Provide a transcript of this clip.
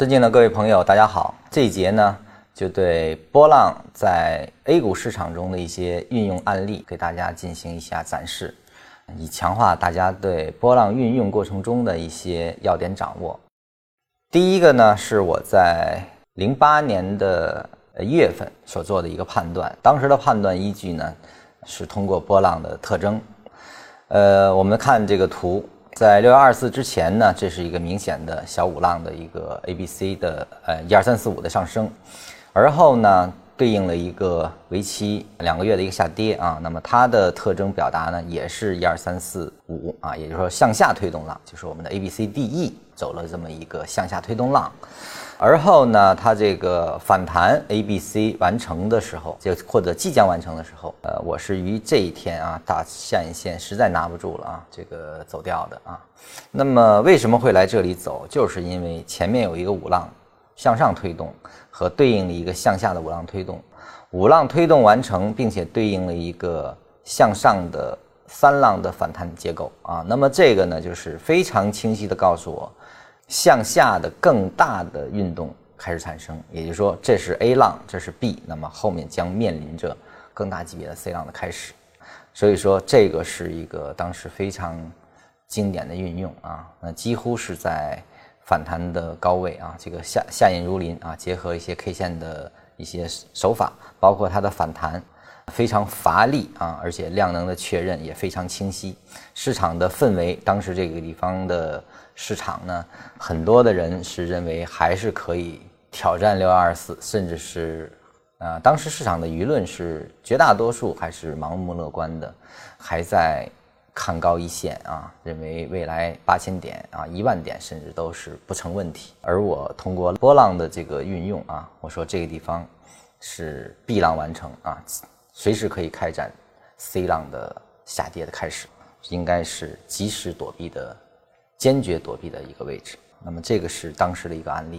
尊敬的各位朋友，大家好。这一节呢，就对波浪在 A 股市场中的一些运用案例，给大家进行一下展示，以强化大家对波浪运用过程中的一些要点掌握。第一个呢，是我在零八年的一月份所做的一个判断，当时的判断依据呢，是通过波浪的特征。呃，我们看这个图。在六月二十四之前呢，这是一个明显的小五浪的一个 A B C 的呃一二三四五的上升，而后呢对应了一个为期两个月的一个下跌啊，那么它的特征表达呢也是一二三四五啊，也就是说向下推动浪，就是我们的 A B C D E 走了这么一个向下推动浪。而后呢，它这个反弹 A、B、C 完成的时候，就或者即将完成的时候，呃，我是于这一天啊，大下影线实在拿不住了啊，这个走掉的啊。那么为什么会来这里走？就是因为前面有一个五浪向上推动和对应的一个向下的五浪推动，五浪推动完成，并且对应了一个向上的三浪的反弹结构啊。那么这个呢，就是非常清晰的告诉我。向下的更大的运动开始产生，也就是说，这是 A 浪，这是 B，那么后面将面临着更大级别的 C 浪的开始。所以说，这个是一个当时非常经典的运用啊，那几乎是在反弹的高位啊，这个下下引如林啊，结合一些 K 线的一些手法，包括它的反弹非常乏力啊，而且量能的确认也非常清晰。市场的氛围，当时这个地方的。市场呢，很多的人是认为还是可以挑战六幺二四，甚至是，啊，当时市场的舆论是绝大多数还是盲目乐观的，还在看高一线啊，认为未来八千点啊、一万点甚至都是不成问题。而我通过波浪的这个运用啊，我说这个地方是 B 浪完成啊，随时可以开展 C 浪的下跌的开始，应该是及时躲避的。坚决躲避的一个位置，那么这个是当时的一个案例。